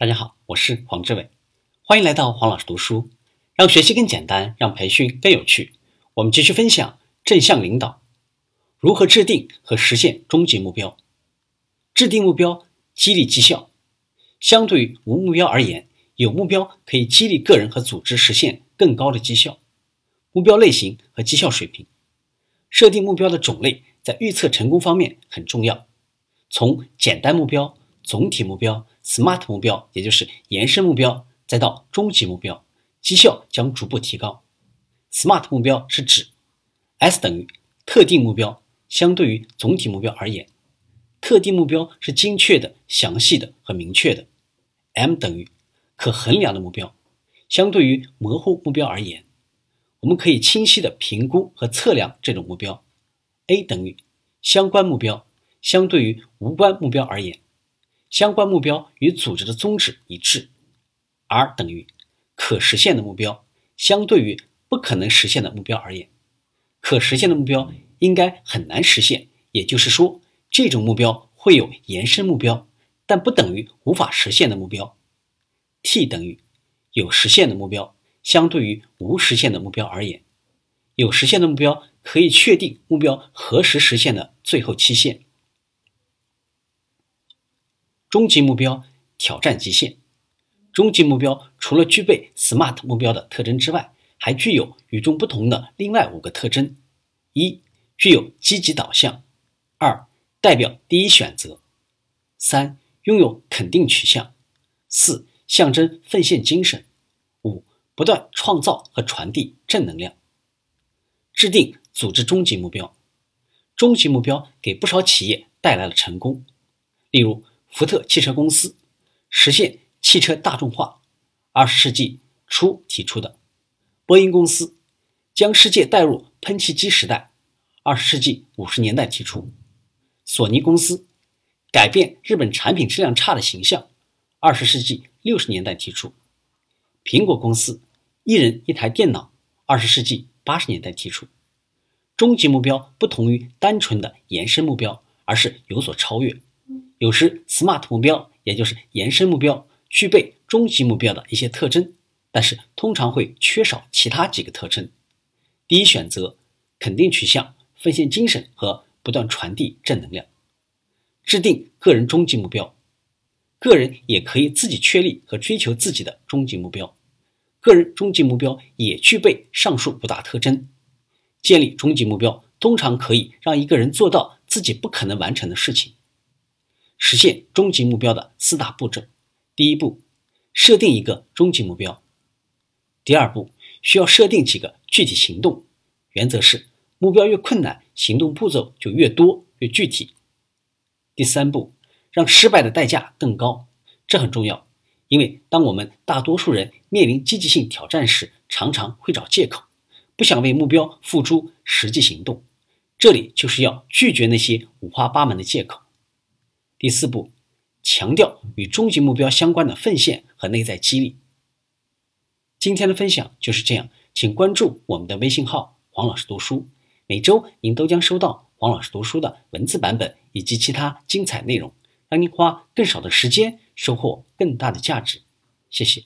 大家好，我是黄志伟，欢迎来到黄老师读书，让学习更简单，让培训更有趣。我们继续分享正向领导，如何制定和实现终极目标。制定目标，激励绩效。相对于无目标而言，有目标可以激励个人和组织实现更高的绩效。目标类型和绩效水平，设定目标的种类在预测成功方面很重要。从简单目标、总体目标。SMART 目标，也就是延伸目标，再到终极目标，绩效将逐步提高。SMART 目标是指 S 等于特定目标，相对于总体目标而言，特定目标是精确的、详细的和明确的。M 等于可衡量的目标，相对于模糊目标而言，我们可以清晰的评估和测量这种目标。A 等于相关目标，相对于无关目标而言。相关目标与组织的宗旨一致，R 等于可实现的目标。相对于不可能实现的目标而言，可实现的目标应该很难实现。也就是说，这种目标会有延伸目标，但不等于无法实现的目标。T 等于有实现的目标。相对于无实现的目标而言，有实现的目标可以确定目标何时实现的最后期限。终极目标挑战极限。终极目标除了具备 SMART 目标的特征之外，还具有与众不同的另外五个特征：一、具有积极导向；二、代表第一选择；三、拥有肯定取向；四、象征奉献精神；五、不断创造和传递正能量。制定组织终极目标。终极目标给不少企业带来了成功，例如。福特汽车公司实现汽车大众化，二十世纪初提出的；波音公司将世界带入喷气机时代，二十世纪五十年代提出；索尼公司改变日本产品质量差的形象，二十世纪六十年代提出；苹果公司一人一台电脑，二十世纪八十年代提出。终极目标不同于单纯的延伸目标，而是有所超越。有时，SMART 目标，也就是延伸目标，具备终极目标的一些特征，但是通常会缺少其他几个特征。第一选择：肯定取向、奉献精神和不断传递正能量。制定个人终极目标，个人也可以自己确立和追求自己的终极目标。个人终极目标也具备上述五大特征。建立终极目标，通常可以让一个人做到自己不可能完成的事情。实现终极目标的四大步骤：第一步，设定一个终极目标；第二步，需要设定几个具体行动，原则是目标越困难，行动步骤就越多越具体；第三步，让失败的代价更高，这很重要，因为当我们大多数人面临积极性挑战时，常常会找借口，不想为目标付出实际行动，这里就是要拒绝那些五花八门的借口。第四步，强调与终极目标相关的奉献和内在激励。今天的分享就是这样，请关注我们的微信号“黄老师读书”，每周您都将收到黄老师读书的文字版本以及其他精彩内容，让您花更少的时间收获更大的价值。谢谢。